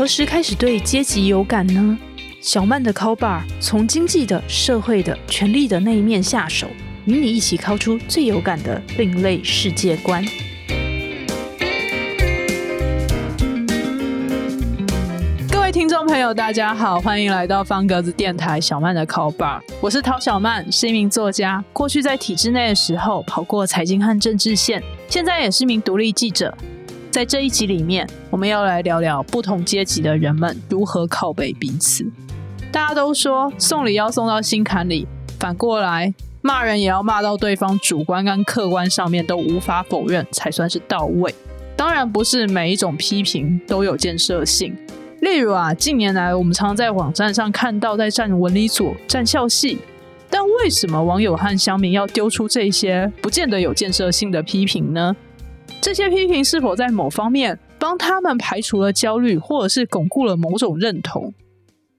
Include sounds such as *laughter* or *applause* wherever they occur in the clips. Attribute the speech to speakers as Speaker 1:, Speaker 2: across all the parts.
Speaker 1: 何时开始对阶级有感呢？小曼的 Call Bar 从经济的、社会的、权力的那一面下手，与你一起敲出最有感的另类世界观。各位听众朋友，大家好，欢迎来到方格子电台小曼的 Call Bar，我是陶小曼，是一名作家。过去在体制内的时候，跑过财经和政治线，现在也是名独立记者。在这一集里面，我们要来聊聊不同阶级的人们如何靠背彼此。大家都说送礼要送到心坎里，反过来骂人也要骂到对方主观跟客观上面都无法否认，才算是到位。当然，不是每一种批评都有建设性。例如啊，近年来我们常在网站上看到在站文理组、站校系，但为什么网友和乡民要丢出这些不见得有建设性的批评呢？这些批评是否在某方面帮他们排除了焦虑，或者是巩固了某种认同？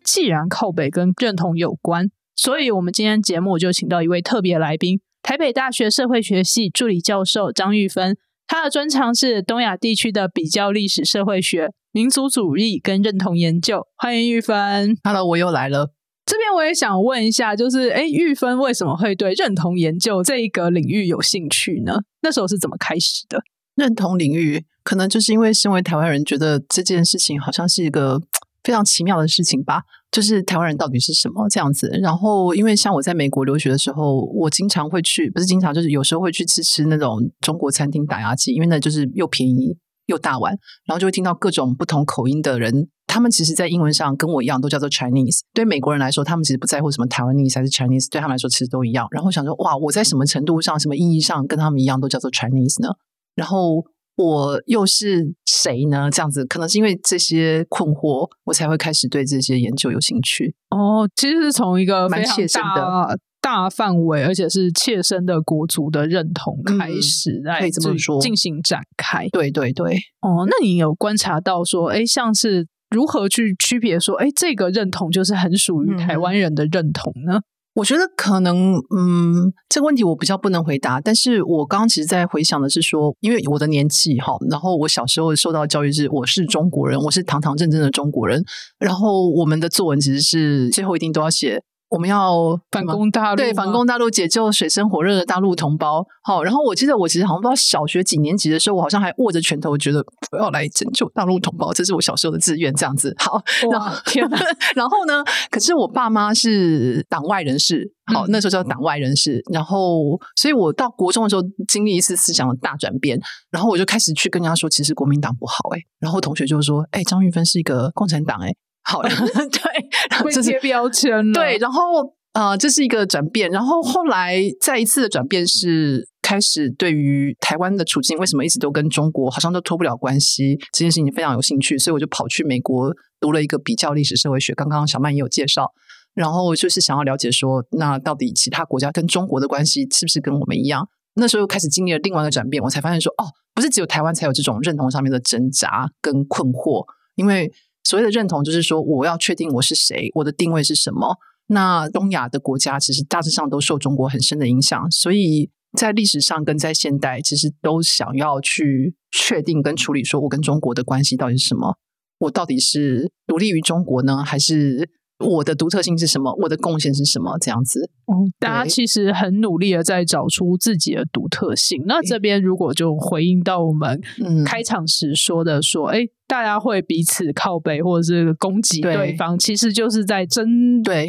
Speaker 1: 既然靠北跟认同有关，所以我们今天节目就请到一位特别来宾——台北大学社会学系助理教授张玉芬。他的专长是东亚地区的比较历史社会学、民族主义跟认同研究。欢迎玉芬。
Speaker 2: Hello，我又来了。
Speaker 1: 这边我也想问一下，就是哎，玉芬为什么会对认同研究这一个领域有兴趣呢？那时候是怎么开始的？
Speaker 2: 认同领域，可能就是因为身为台湾人，觉得这件事情好像是一个非常奇妙的事情吧。就是台湾人到底是什么这样子？然后，因为像我在美国留学的时候，我经常会去，不是经常，就是有时候会去吃吃那种中国餐厅打牙祭，因为那就是又便宜又大碗，然后就会听到各种不同口音的人，他们其实，在英文上跟我一样，都叫做 Chinese。对美国人来说，他们其实不在乎什么台湾语还是 Chinese，对他们来说其实都一样。然后想说，哇，我在什么程度上、什么意义上跟他们一样，都叫做 Chinese 呢？然后我又是谁呢？这样子可能是因为这些困惑，我才会开始对这些研究有兴趣。
Speaker 1: 哦，其实是从一个
Speaker 2: 蛮切身的
Speaker 1: 大范围，而且是切身的国族的认同开始，
Speaker 2: 可以这么说
Speaker 1: 进行展开。
Speaker 2: 对对对。
Speaker 1: 哦，那你有观察到说，哎，像是如何去区别说，哎，这个认同就是很属于台湾人的认同呢？
Speaker 2: 我觉得可能，嗯，这个问题我比较不能回答。但是我刚刚其实在回想的是说，因为我的年纪哈，然后我小时候受到教育是我是中国人，我是堂堂正正的中国人。然后我们的作文其实是最后一定都要写。我们要
Speaker 1: 反攻大陆，
Speaker 2: 对，反攻大陆，解救水深火热的大陆同胞。好，然后我记得我其实好像不知道小学几年级的时候，我好像还握着拳头，觉得我要来拯救大陆同胞，这是我小时候的志愿。这样子，好，
Speaker 1: 然后天，*laughs*
Speaker 2: 然后呢？可是我爸妈是党外人士，好，那时候叫党外人士。然后，所以我到国中的时候，经历一次思想的大转变，然后我就开始去跟人家说，其实国民党不好，哎，然后同学就说，哎，张玉芬是一个共产党，哎。好，对，
Speaker 1: 这些标签，
Speaker 2: 对，然后呃，这是一个转变，然后后来再一次的转变是开始对于台湾的处境，为什么一直都跟中国好像都脱不了关系，这件事情非常有兴趣，所以我就跑去美国读了一个比较历史社会学，刚刚小曼也有介绍，然后就是想要了解说，那到底其他国家跟中国的关系是不是跟我们一样？那时候开始经历了另外一个转变，我才发现说，哦，不是只有台湾才有这种认同上面的挣扎跟困惑，因为。所谓的认同，就是说我要确定我是谁，我的定位是什么。那东亚的国家其实大致上都受中国很深的影响，所以在历史上跟在现代，其实都想要去确定跟处理，说我跟中国的关系到底是什么？我到底是独立于中国呢，还是我的独特性是什么？我的贡献是什么？这样子，
Speaker 1: 嗯，大家其实很努力的在找出自己的独特性。那这边如果就回应到我们开场时说的，说，哎。大家会彼此靠背或者是攻击对方，其实就是在争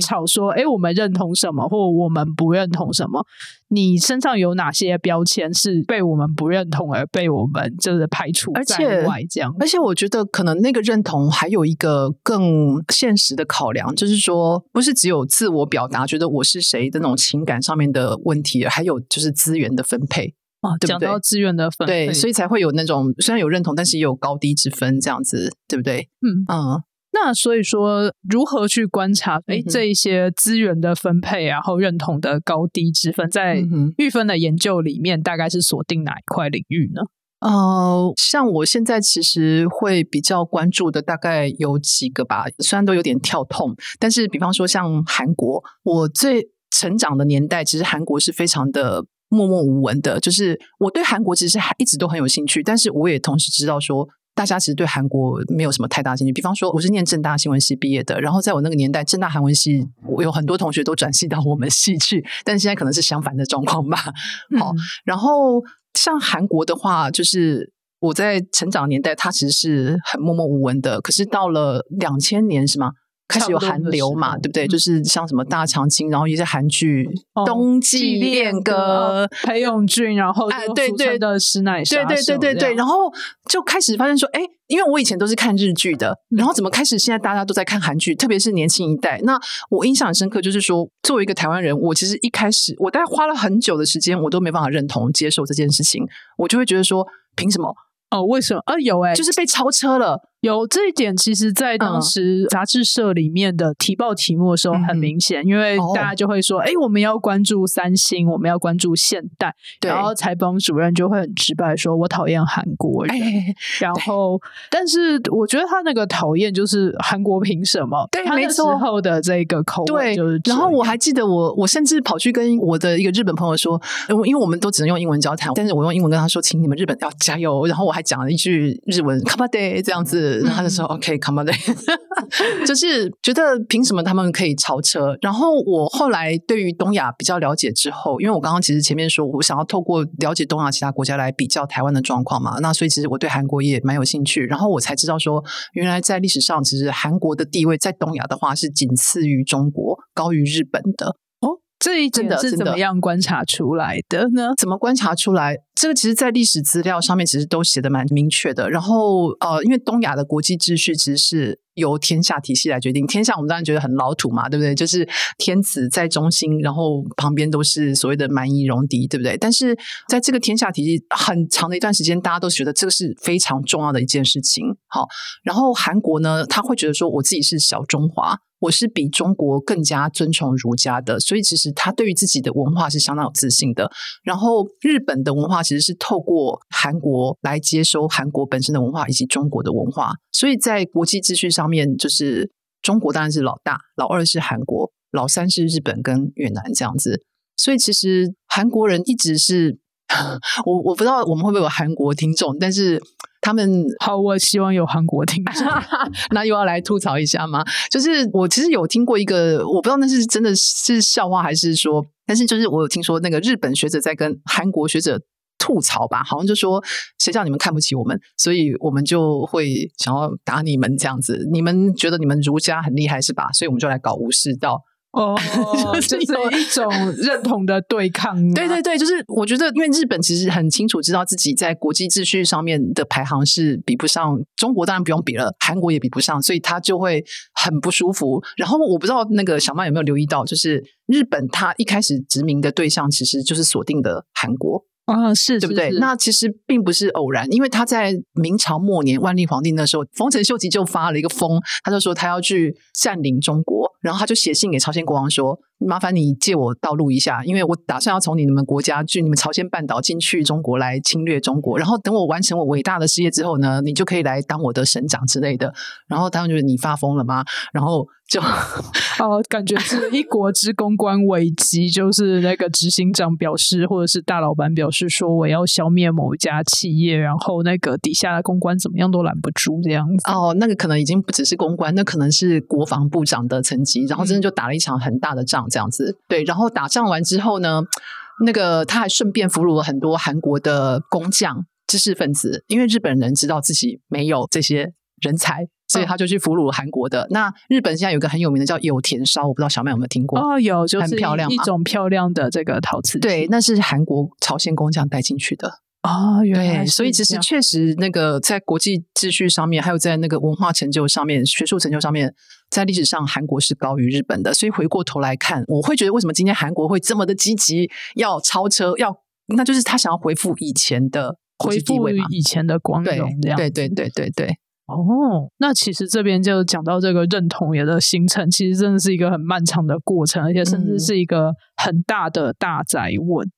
Speaker 1: 吵说：“哎，我们认同什么，或我们不认同什么？你身上有哪些标签是被我们不认同而被我们就是排除在外？这样，
Speaker 2: 而且我觉得可能那个认同还有一个更现实的考量，就是说，不是只有自我表达，觉得我是谁的那种情感上面的问题，还有就是资源的分配。”
Speaker 1: 哦，讲到资源的分
Speaker 2: 对，所以才会有那种虽然有认同，但是也有高低之分，这样子，对不对？
Speaker 1: 嗯嗯。那所以说，如何去观察？哎，这一些资源的分配，然后认同的高低之分，在玉芬的研究里面，大概是锁定哪一块领域呢？
Speaker 2: 呃，像我现在其实会比较关注的，大概有几个吧。虽然都有点跳痛，但是比方说像韩国，我最成长的年代，其实韩国是非常的。默默无闻的，就是我对韩国其实还一直都很有兴趣，但是我也同时知道说，大家其实对韩国没有什么太大兴趣。比方说，我是念正大新闻系毕业的，然后在我那个年代，正大韩文系我有很多同学都转系到我们系去，但现在可能是相反的状况吧。好，然后像韩国的话，就是我在成长年代，它其实是很默默无闻的。可是到了两千年，是吗？开始有韩流嘛，对不对？就是像什么大长今，然后一些韩剧《冬季恋歌》，
Speaker 1: 裴勇俊，然后
Speaker 2: 对对
Speaker 1: 的师奶，
Speaker 2: 对对对对对，然后就开始发现说，哎，因为我以前都是看日剧的，然后怎么开始现在大家都在看韩剧，特别是年轻一代。那我印象很深刻，就是说，作为一个台湾人，我其实一开始我大概花了很久的时间，我都没办法认同接受这件事情，我就会觉得说，凭什么？
Speaker 1: 哦，为什么？啊，有哎，
Speaker 2: 就是被超车了。
Speaker 1: 有这一点，其实，在当时杂志社里面的提报题目的时候很明显，因为大家就会说：“哎，我们要关注三星，我们要关注现代。”然后采访主任就会很直白说：“我讨厌韩国人。”然后，但是我觉得他那个讨厌就是韩国凭什么？
Speaker 2: 对，
Speaker 1: 没错。后的这个口味就是。
Speaker 2: 然后我还记得，我我甚至跑去跟我的一个日本朋友说，因为我们都只能用英文交谈，但是我用英文跟他说：“请你们日本要加油。”然后我还讲了一句日文 m a d 这样子。他就说：“OK，come on，*laughs* 就是觉得凭什么他们可以超车？然后我后来对于东亚比较了解之后，因为我刚刚其实前面说我想要透过了解东亚其他国家来比较台湾的状况嘛，那所以其实我对韩国也蛮有兴趣。然后我才知道说，原来在历史上，其实韩国的地位在东亚的话是仅次于中国，高于日本的。”
Speaker 1: 这一点是怎么样观察出来的呢？
Speaker 2: 怎么观察出来？这个其实，在历史资料上面其实都写的蛮明确的。然后，呃，因为东亚的国际秩序其实是由天下体系来决定。天下我们当然觉得很老土嘛，对不对？就是天子在中心，然后旁边都是所谓的蛮夷戎狄，对不对？但是在这个天下体系很长的一段时间，大家都觉得这个是非常重要的一件事情。好，然后韩国呢，他会觉得说，我自己是小中华。我是比中国更加尊崇儒家的，所以其实他对于自己的文化是相当有自信的。然后日本的文化其是透过韩国来接收韩国本身的文化以及中国的文化，所以在国际秩序上面，就是中国当然是老大，老二是韩国，老三是日本跟越南这样子。所以其实韩国人一直是，*laughs* 我我不知道我们会不会有韩国听众，但是。他们
Speaker 1: 好，我希望有韩国听众，*laughs*
Speaker 2: 那又要来吐槽一下吗？就是我其实有听过一个，我不知道那是真的是笑话还是说，但是就是我有听说那个日本学者在跟韩国学者吐槽吧，好像就说谁叫你们看不起我们，所以我们就会想要打你们这样子。你们觉得你们儒家很厉害是吧？所以我们就来搞武士道。
Speaker 1: 哦，*laughs* 就是一种认同的对抗。*laughs*
Speaker 2: 对对对，就是我觉得，因为日本其实很清楚知道自己在国际秩序上面的排行是比不上中国，当然不用比了，韩国也比不上，所以他就会很不舒服。然后我不知道那个小曼有没有留意到，就是日本他一开始殖民的对象其实就是锁定的韩国。
Speaker 1: 啊，是
Speaker 2: 对不对？那其实并不是偶然，因为他在明朝末年万历皇帝那时候，丰臣秀吉就发了一个疯，他就说他要去占领中国，然后他就写信给朝鲜国王说：“麻烦你借我道路一下，因为我打算要从你们国家去你们朝鲜半岛进去中国来侵略中国，然后等我完成我伟大的事业之后呢，你就可以来当我的省长之类的。”然后他们觉得你发疯了吗？然后。就 *laughs*
Speaker 1: 哦，感觉是一国之公关危机，就是那个执行长表示，或者是大老板表示说，我要消灭某一家企业，然后那个底下的公关怎么样都拦不住这样子。
Speaker 2: 哦，那个可能已经不只是公关，那可能是国防部长的层级，然后真的就打了一场很大的仗这样子。对，然后打仗完之后呢，那个他还顺便俘虏了很多韩国的工匠、知识分子，因为日本人知道自己没有这些人才。所以他就去俘虏韩国的。那日本现在有个很有名的叫有田烧，我不知道小麦有没有听过？
Speaker 1: 哦，有，就是
Speaker 2: 很漂亮，
Speaker 1: 一种漂亮的这个陶瓷。
Speaker 2: 对，那是韩国朝鲜工匠带进去的。
Speaker 1: 哦，原来。
Speaker 2: 所以其实确实，那个在国际秩序上面，还有在那个文化成就上面、学术成就上面，在历史上韩国是高于日本的。所以回过头来看，我会觉得为什么今天韩国会这么的积极，要超车，要那就是他想要恢复以前的
Speaker 1: 恢复以前的光荣，这样。
Speaker 2: 对对对对对。
Speaker 1: 哦，那其实这边就讲到这个认同也的形成，其实真的是一个很漫长的过程，而且甚至是一个很大的大灾问。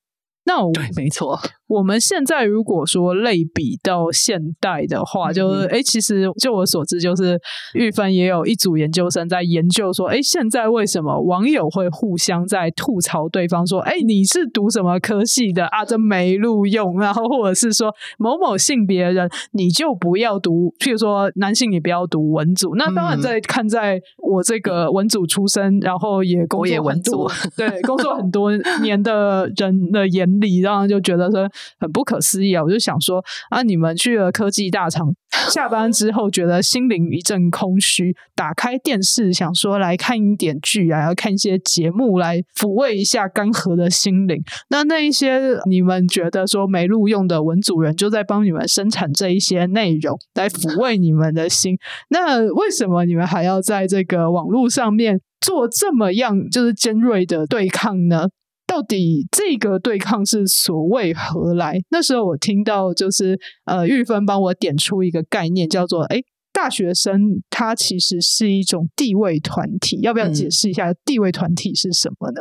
Speaker 1: 那我
Speaker 2: 对，没错。
Speaker 1: 我们现在如果说类比到现代的话，就是哎，其实就我所知，就是玉芬也有一组研究生在研究说，哎，现在为什么网友会互相在吐槽对方说，哎，你是读什么科系的啊？这没录用，然后或者是说某某性别人你就不要读，譬如说男性你不要读文组。那当然在看在我这个文组出身，然后也工作很多，对工作很多 *laughs* 年的人的眼里，然后就觉得说。很不可思议啊！我就想说啊，你们去了科技大厂，下班之后觉得心灵一阵空虚，打开电视想说来看一点剧啊，要看一些节目来抚慰一下干涸的心灵。那那一些你们觉得说没录用的文组人就在帮你们生产这一些内容来抚慰你们的心。那为什么你们还要在这个网络上面做这么样就是尖锐的对抗呢？到底这个对抗是所谓何来？那时候我听到就是呃，玉芬帮我点出一个概念，叫做哎，大学生他其实是一种地位团体。要不要解释一下地位团体是什么呢？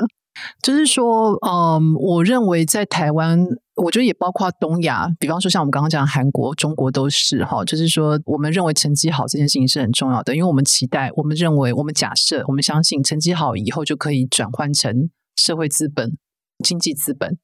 Speaker 2: 就是说，嗯，我认为在台湾，我觉得也包括东亚，比方说像我们刚刚讲韩国、中国都是哈。就是说，我们认为成绩好这件事情是很重要的，因为我们期待，我们认为，我们假设，我们相信成绩好以后就可以转换成社会资本。经济资本，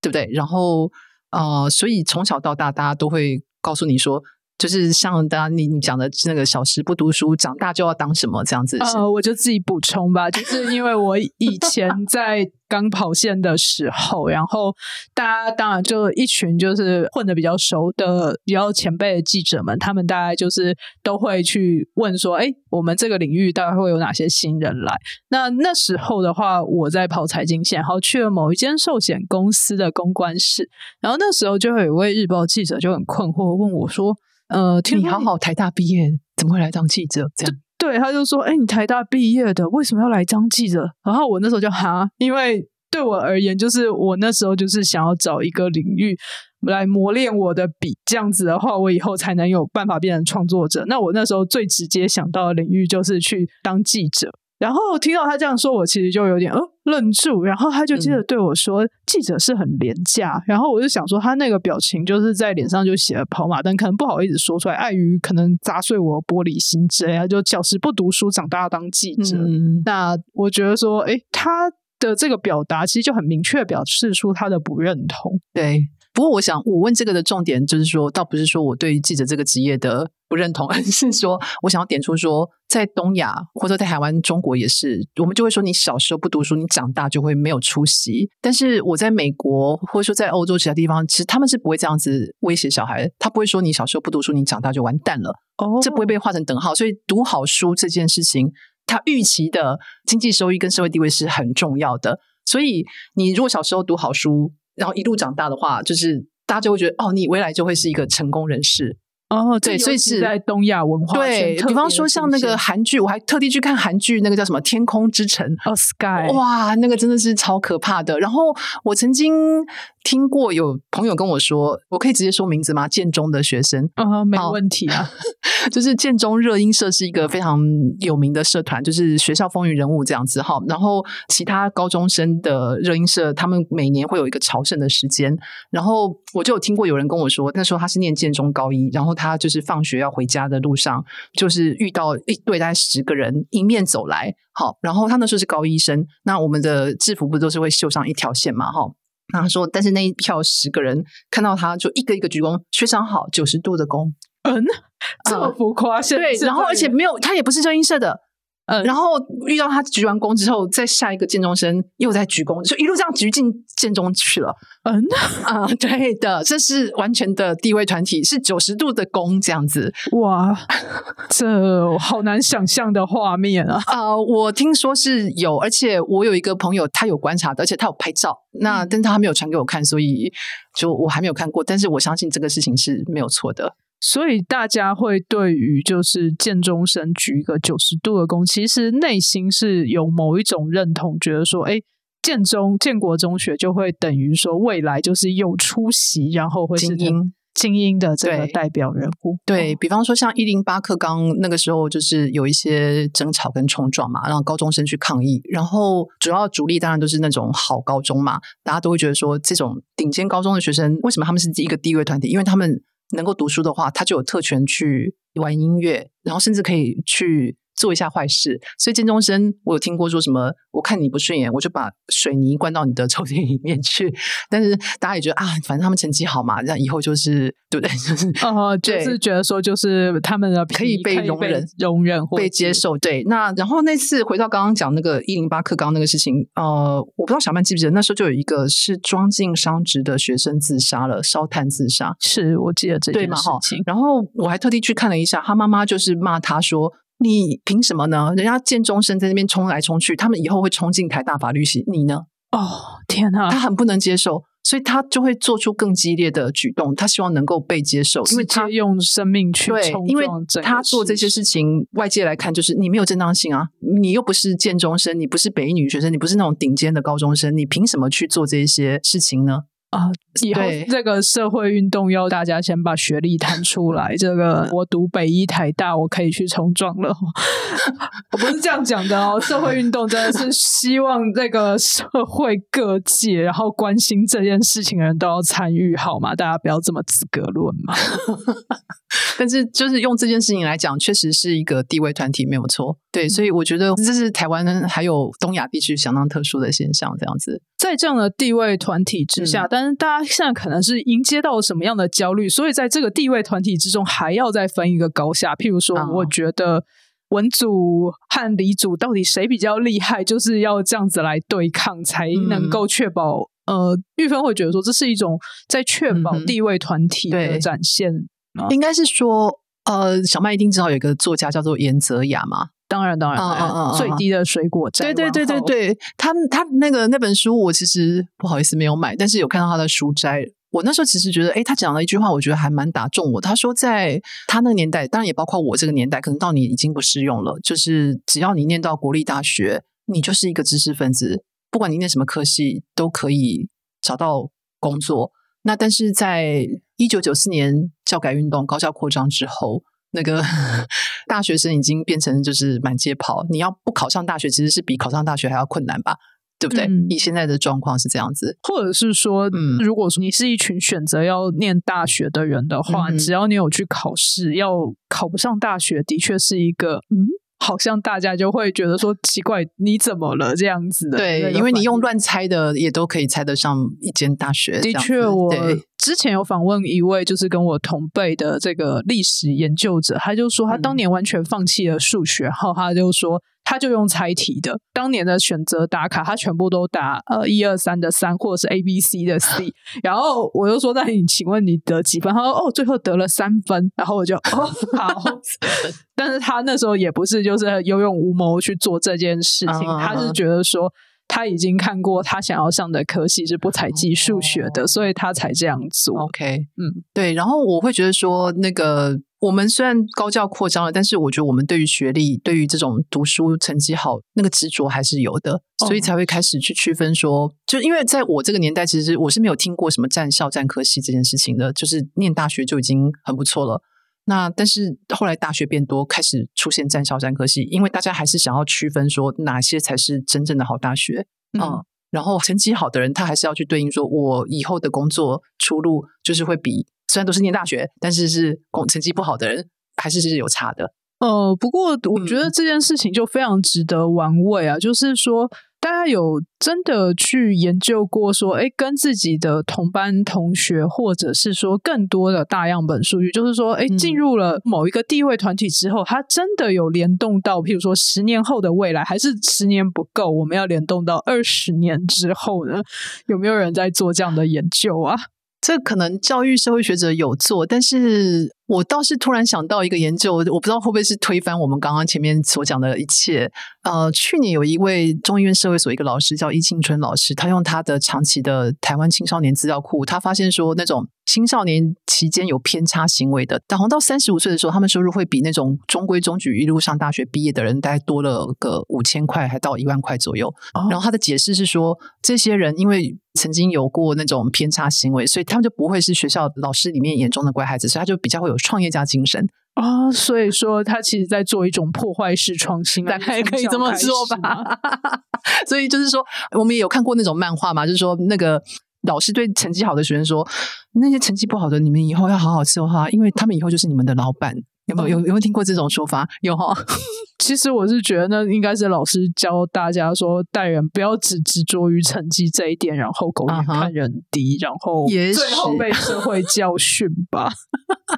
Speaker 2: 对不对？然后，呃，所以从小到大，大家都会告诉你说。就是像大家你你讲的那个小时不读书，长大就要当什么这样子？
Speaker 1: 呃，我就自己补充吧，就是因为我以前 *laughs* 在刚跑线的时候，然后大家当然就一群就是混的比较熟的、比较前辈的记者们，他们大概就是都会去问说：“哎，我们这个领域大概会有哪些新人来？”那那时候的话，我在跑财经线，然后去了某一间寿险公司的公关室，然后那时候就会有一位日报记者就很困惑问我说。
Speaker 2: 呃，听你好好台大毕业，怎么会来当记者？这样
Speaker 1: 对，他就说：“哎，你台大毕业的，为什么要来当记者？” *laughs* 然后我那时候就哈，因为对我而言，就是我那时候就是想要找一个领域来磨练我的笔，这样子的话，我以后才能有办法变成创作者。那我那时候最直接想到的领域就是去当记者。然后听到他这样说，我其实就有点呃愣住。然后他就接着对我说：“记者是很廉价。”然后我就想说，他那个表情就是在脸上就写了跑马灯，可能不好意思说出来，碍于可能砸碎我玻璃心之类。就小时不读书，长大当记者。那我觉得说，哎，他的这个表达其实就很明确表示出他的不认同。
Speaker 2: 对。不过，我想我问这个的重点就是说，倒不是说我对记者这个职业的不认同，*laughs* 而是说我想要点出说，在东亚或者在台湾、中国也是，我们就会说你小时候不读书，你长大就会没有出息。但是我在美国或者说在欧洲其他地方，其实他们是不会这样子威胁小孩，他不会说你小时候不读书，你长大就完蛋了。哦，这不会被画成等号。所以读好书这件事情，他预期的经济收益跟社会地位是很重要的。所以你如果小时候读好书，然后一路长大的话，就是大家就会觉得哦，你未来就会是一个成功人士
Speaker 1: 哦。对，所以是在东亚文化
Speaker 2: 对比方说像那个韩剧，我还特地去看韩剧，那个叫什么《天空之城》
Speaker 1: 哦，Sky，
Speaker 2: 哇，那个真的是超可怕的。然后我曾经。听过有朋友跟我说，我可以直接说名字吗？建中的学生
Speaker 1: 啊，没问题啊。*laughs*
Speaker 2: 就是建中热音社是一个非常有名的社团，就是学校风云人物这样子哈。然后其他高中生的热音社，他们每年会有一个朝圣的时间。然后我就有听过有人跟我说，那时候他是念建中高一，然后他就是放学要回家的路上，就是遇到一对大概十个人迎面走来，好，然后他那时候是高一生，那我们的制服不都是会绣上一条线嘛，哈。然后说，但是那一票十个人看到他就一个一个鞠躬，非常好，九十度的躬，
Speaker 1: 嗯，这么浮夸，
Speaker 2: 对，然后而且没有，他也不是热音社的。呃，然后遇到他鞠完躬之后，再下一个建中生又在鞠躬，就一路这样鞠进建中去了。嗯啊，*laughs* 对的，这是完全的地位团体，是九十度的躬这样子。
Speaker 1: 哇，这好难想象的画面啊！
Speaker 2: 啊，我听说是有，而且我有一个朋友，他有观察的，而且他有拍照。那但他没有传给我看，所以就我还没有看过。但是我相信这个事情是没有错的。
Speaker 1: 所以大家会对于就是建中生举一个九十度的躬，其实内心是有某一种认同，觉得说，哎，建中建国中学就会等于说未来就是有出息，然后会是
Speaker 2: 精英，
Speaker 1: 精英的这个代表人物。
Speaker 2: 对比方说，像一零八课纲那个时候，就是有一些争吵跟冲撞嘛，让高中生去抗议。然后主要主力当然都是那种好高中嘛，大家都会觉得说，这种顶尖高中的学生，为什么他们是一个地位团体？因为他们能够读书的话，他就有特权去玩音乐，然后甚至可以去。做一下坏事，所以建中生我有听过说什么，我看你不顺眼，我就把水泥灌到你的抽屉里面去。但是大家也觉得啊，反正他们成绩好嘛，那以后就是对不对？*laughs* 就是
Speaker 1: 哦，就是觉得说，就是他们的
Speaker 2: 可以被容忍、
Speaker 1: 容忍或
Speaker 2: 被接受。对，那然后那次回到刚刚讲那个一零八课纲那个事情，呃，我不知道小曼记不记得，那时候就有一个是装进商职的学生自杀了，烧炭自杀。
Speaker 1: 是我记得这件事情。
Speaker 2: 然后我还特地去看了一下，他妈妈就是骂他说。你凭什么呢？人家建中生在那边冲来冲去，他们以后会冲进台大法律系，你呢？
Speaker 1: 哦，天哪！
Speaker 2: 他很不能接受，所以他就会做出更激烈的举动。他希望能够被接受，因为他
Speaker 1: 用生命去
Speaker 2: 对，因为他做这些事情，外界来看就是你没有正当性啊！你又不是建中生，你不是北女学生，你不是那种顶尖的高中生，你凭什么去做这些事情呢？
Speaker 1: 啊！以后这个社会运动要大家先把学历摊出来。*laughs* 这个我读北医台大，我可以去冲撞了。*laughs* 我不是这样讲的哦。社会运动真的是希望这个社会各界，然后关心这件事情的人都要参与，好吗？大家不要这么资格论嘛。*laughs*
Speaker 2: 但是就是用这件事情来讲，确实是一个地位团体，没有错。对，所以我觉得这是台湾还有东亚地区相当特殊的现象。这样子，
Speaker 1: 在这样的地位团体之下，但是大家现在可能是迎接到了什么样的焦虑？所以在这个地位团体之中，还要再分一个高下。譬如说，我觉得文组和理组到底谁比较厉害，就是要这样子来对抗，才能够确保。呃，玉芬会觉得说，这是一种在确保地位团体的展现。
Speaker 2: 应该是说，呃，小麦一定知道有一个作家叫做严泽雅嘛？
Speaker 1: 当然，当然，嗯嗯嗯，最低的水果
Speaker 2: 对对对对对，他他那个那本书，我其实不好意思没有买，但是有看到他的书摘。我那时候其实觉得，哎，他讲了一句话，我觉得还蛮打中我。他说，在他那个年代，当然也包括我这个年代，可能到你已经不适用了。就是只要你念到国立大学，你就是一个知识分子，不管你念什么科系，都可以找到工作。那但是在一九九四年教改运动高校扩张之后，那个 *laughs* 大学生已经变成就是满街跑。你要不考上大学，其实是比考上大学还要困难吧？对不对？以现在的状况是这样子，
Speaker 1: 或者是说，嗯，如果说你是一群选择要念大学的人的话，只要你有去考试，要考不上大学，的确是一个嗯。好像大家就会觉得说奇怪，你怎么了这样子的？
Speaker 2: 对，因为你用乱猜的也都可以猜得上一间大学。
Speaker 1: 的确，我之前有访问一位就是跟我同辈的这个历史研究者，他就说他当年完全放弃了数学，然后他就说。他就用猜题的，当年的选择打卡，他全部都打呃一二三的三，或者是 A B C 的 C。*laughs* 然后我就说：“那你请问你得几分？”他说：“哦，最后得了三分。”然后我就哦好。*laughs* 但是他那时候也不是就是有勇无谋去做这件事情，他是觉得说他已经看过他想要上的科系是不采集数学的，所以他才这样做。
Speaker 2: OK，嗯，对。然后我会觉得说那个。我们虽然高教扩张了，但是我觉得我们对于学历、对于这种读书成绩好那个执着还是有的，所以才会开始去区分说，就因为在我这个年代，其实我是没有听过什么战校、战科系这件事情的，就是念大学就已经很不错了。那但是后来大学变多，开始出现战校、战科系，因为大家还是想要区分说哪些才是真正的好大学嗯，然后成绩好的人，他还是要去对应说，我以后的工作出路就是会比。虽然都是念大学，但是是工成绩不好的人，还是是有差的。
Speaker 1: 呃，不过我觉得这件事情就非常值得玩味啊！就是说，大家有真的去研究过，说，哎，跟自己的同班同学，或者是说更多的大样本数据，就是说，哎，进入了某一个地位团体之后，它真的有联动到，譬如说十年后的未来，还是十年不够，我们要联动到二十年之后呢？有没有人在做这样的研究啊？
Speaker 2: 这可能教育社会学者有做，但是我倒是突然想到一个研究，我不知道会不会是推翻我们刚刚前面所讲的一切。呃，去年有一位中医院社会所一个老师叫易庆春老师，他用他的长期的台湾青少年资料库，他发现说那种青少年期间有偏差行为的，然后到三十五岁的时候，他们收入会比那种中规中矩一路上大学毕业的人，大概多了个五千块，还到一万块左右。
Speaker 1: 哦
Speaker 2: 然后他的解释是说，这些人因为曾经有过那种偏差行为，所以他们就不会是学校老师里面眼中的乖孩子，所以他就比较会有创业家精神。
Speaker 1: 啊，所以说他其实在做一种破坏式创新，*laughs*
Speaker 2: 大概可以这么 *laughs* 说
Speaker 1: 吧。
Speaker 2: 吧。*laughs* 所以就是说，我们也有看过那种漫画嘛，就是说那个老师对成绩好的学生说，那些成绩不好的，你们以后要好好伺候他，因为他们以后就是你们的老板。有没有有有没有听过这种说法？有哈，
Speaker 1: 其实我是觉得，那应该是老师教大家说，待人不要只执着于成绩这一点，然后狗眼看人低，然后
Speaker 2: 也
Speaker 1: 最后
Speaker 2: 许
Speaker 1: 被社会教训吧。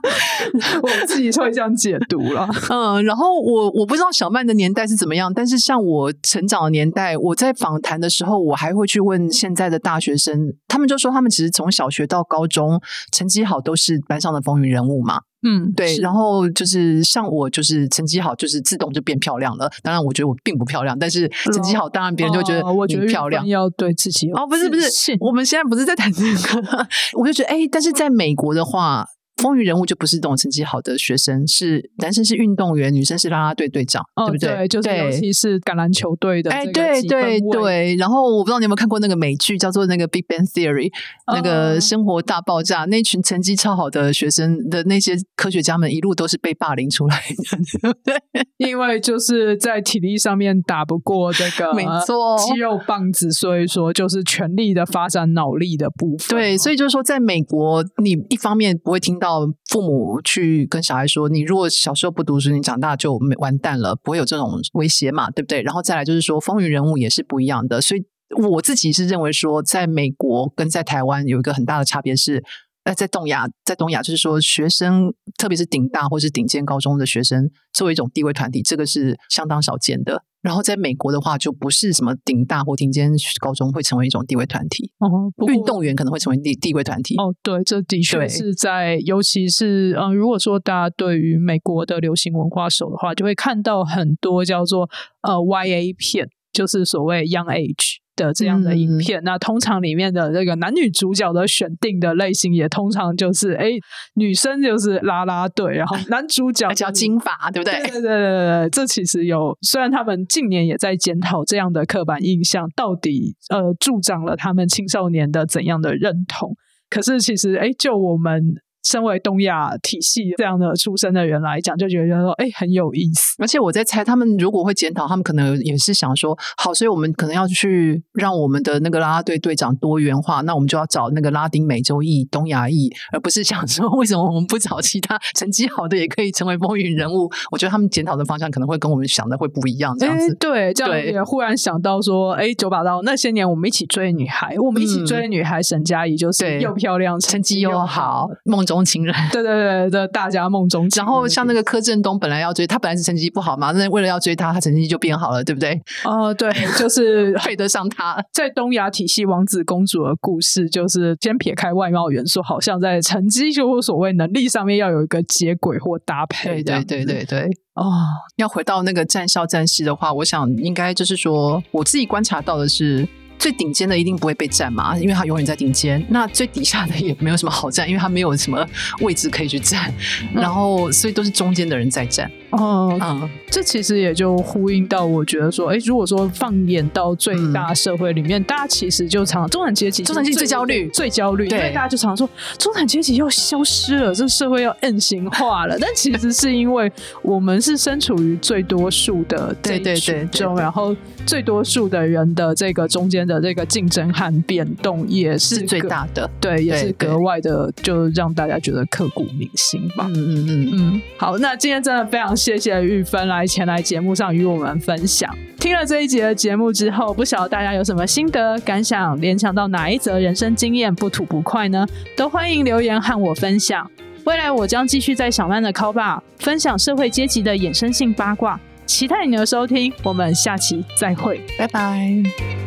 Speaker 1: *laughs* 我自己会这样解读了。
Speaker 2: 嗯，然后我我不知道小曼的年代是怎么样，但是像我成长的年代，我在访谈的时候，我还会去问现在的大学生，他们就说他们其实从小学到高中成绩好都是班上的风云人物嘛。
Speaker 1: 嗯，
Speaker 2: 对，然后就是像我，就是成绩好，就是自动就变漂亮了。当然，我觉得我并不漂亮，但是成绩好，当然别人就会觉得
Speaker 1: 哦我觉得
Speaker 2: 你漂亮
Speaker 1: 哦。要对自己
Speaker 2: 哦，不是不是我们现在不是在谈这个，*laughs* 我就觉得哎，但是在美国的话，风云人物就不是这种成绩好的学生，是男生是运动员，女生是啦啦队队长，
Speaker 1: 哦，
Speaker 2: 对不对？
Speaker 1: 就是尤其是橄榄球队的
Speaker 2: 哎，
Speaker 1: 这个
Speaker 2: 对对，对，然后我不知道你有没有看过那个美剧，叫做那个《Big Bang Theory》，那个
Speaker 1: 嗯
Speaker 2: 生活大爆炸，那群成绩超好的学生的那些科学家们，一路都是被霸凌出来的，*laughs* 对不对？*laughs*
Speaker 1: 因为就是在体力上面打不过这个
Speaker 2: 没错
Speaker 1: 肌肉棒子，所以说就是全力的发展脑力的部分。
Speaker 2: 对，所以就是说，在美国，你一方面不会听到父母去跟小孩说，你如果小时候不读书，你长大就没完蛋了，不会有这种威胁嘛，对不对？然后再来就是说，风云人物也是不一样的，所以我自己是认为说，在美国跟在台湾有一个很大的差别是。呃，在东亚，在东亚就是说，学生特别是顶大或是顶尖高中的学生，作为一种地位团体，这个是相当少见的。然后在美国的话，就不是什么顶大或顶尖高中会成为一种地位团体，
Speaker 1: 哦，
Speaker 2: 运动员可能会成为地地位团体。
Speaker 1: 哦，对，这的确是在，尤其是嗯、呃如果说大家对于美国的流行文化熟的话，就会看到很多叫做呃 YA 片，就是所谓 Young Age 的这样的影
Speaker 2: 嗯
Speaker 1: 片。那通常里面的这个男女主角的选定的类型，也通常就是哎，女生就是啦啦队，然后男主角
Speaker 2: 而且要
Speaker 1: 就是
Speaker 2: 金发，对不对？*laughs*
Speaker 1: 对对对对对，这其实有，虽然他们近年也在检讨这样的刻板印象到底呃助长了他们青少年的怎样的认同，可是其实哎，就我们身为东亚体系这样的出身的人来讲，就觉得说哎很有意思。
Speaker 2: 而且我在猜，他们如果会检讨，他们可能也是想说，好，所以我们可能要去让我们的那个啦啦队队长多元化，那我们就要找那个拉丁美洲裔、东亚裔，而不是想说为什么我们不找其他成绩好的也可以成为风云人物。我觉得他们检讨的方向可能会跟我们想的会不一样，这样
Speaker 1: 哎
Speaker 2: 子。
Speaker 1: 对，这样也忽然想到说，哎，九把刀那些年我们一起追女孩，我们一起
Speaker 2: 嗯
Speaker 1: 追的女孩沈佳宜就是
Speaker 2: 对
Speaker 1: 又漂亮，
Speaker 2: 成绩又好，梦中情人。
Speaker 1: 对对对对，大家梦中情人
Speaker 2: 然后像那个柯震东，本来要追他，本来是成绩不好嘛，那为了要追他，他成绩就变好了，对不对？
Speaker 1: 哦，对，就是 *laughs*
Speaker 2: 配得上他。
Speaker 1: 在东亚体系王子公主的故事，就是先撇开外貌元素，好像在成绩就所谓能力上面要有一个接轨或搭配。
Speaker 2: 对对对对对。
Speaker 1: 哦，
Speaker 2: 要回到那个战校战士的话，我想应该就是说，我自己观察到的是，最顶尖的一定不会被占嘛，因为他永远在顶尖。那最底下的也没有什么好占，因为他没有什么位置可以去占，然后所以都是中间的人在占。
Speaker 1: 哦，
Speaker 2: 嗯，
Speaker 1: 这其实也就呼应到，我觉得说，哎，如果说放眼到最大社会里面，大家其实就常中产阶级，
Speaker 2: 中产阶级最焦虑。
Speaker 1: 最焦虑，因
Speaker 2: 对
Speaker 1: 为大家就常说中产阶级要消失了，这社会要 N 型化了。但其实是因为我们是身处于最多数的这一
Speaker 2: 对对对
Speaker 1: 中，
Speaker 2: 对。
Speaker 1: 然后最多数的人的这个中间的这个竞争和变动也是
Speaker 2: 是最大的。
Speaker 1: 对，也是格外的，就让大家觉得刻骨铭心吧。
Speaker 2: 嗯嗯嗯，
Speaker 1: 嗯，好，那今天真的非常谢谢玉芬来前来节目上与我们分享。听了这一节的节目之后，不晓得大家有什么心得感想，联想到哪一则人生经验不吐不快呢？都欢迎留言和我分享。未来我将继续在小曼的 c 吧分享社会阶级的衍生性八卦，期待你的收听。我们下期再会。
Speaker 2: 拜拜。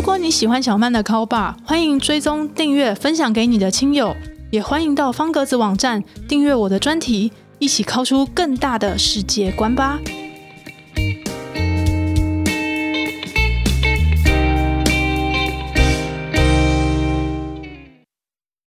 Speaker 1: 如果你喜欢小曼的 call 吧，欢迎追踪、订阅、分享给你的亲友，也欢迎到方格子网站订阅我的专题，一起 call 出更大的世界观吧。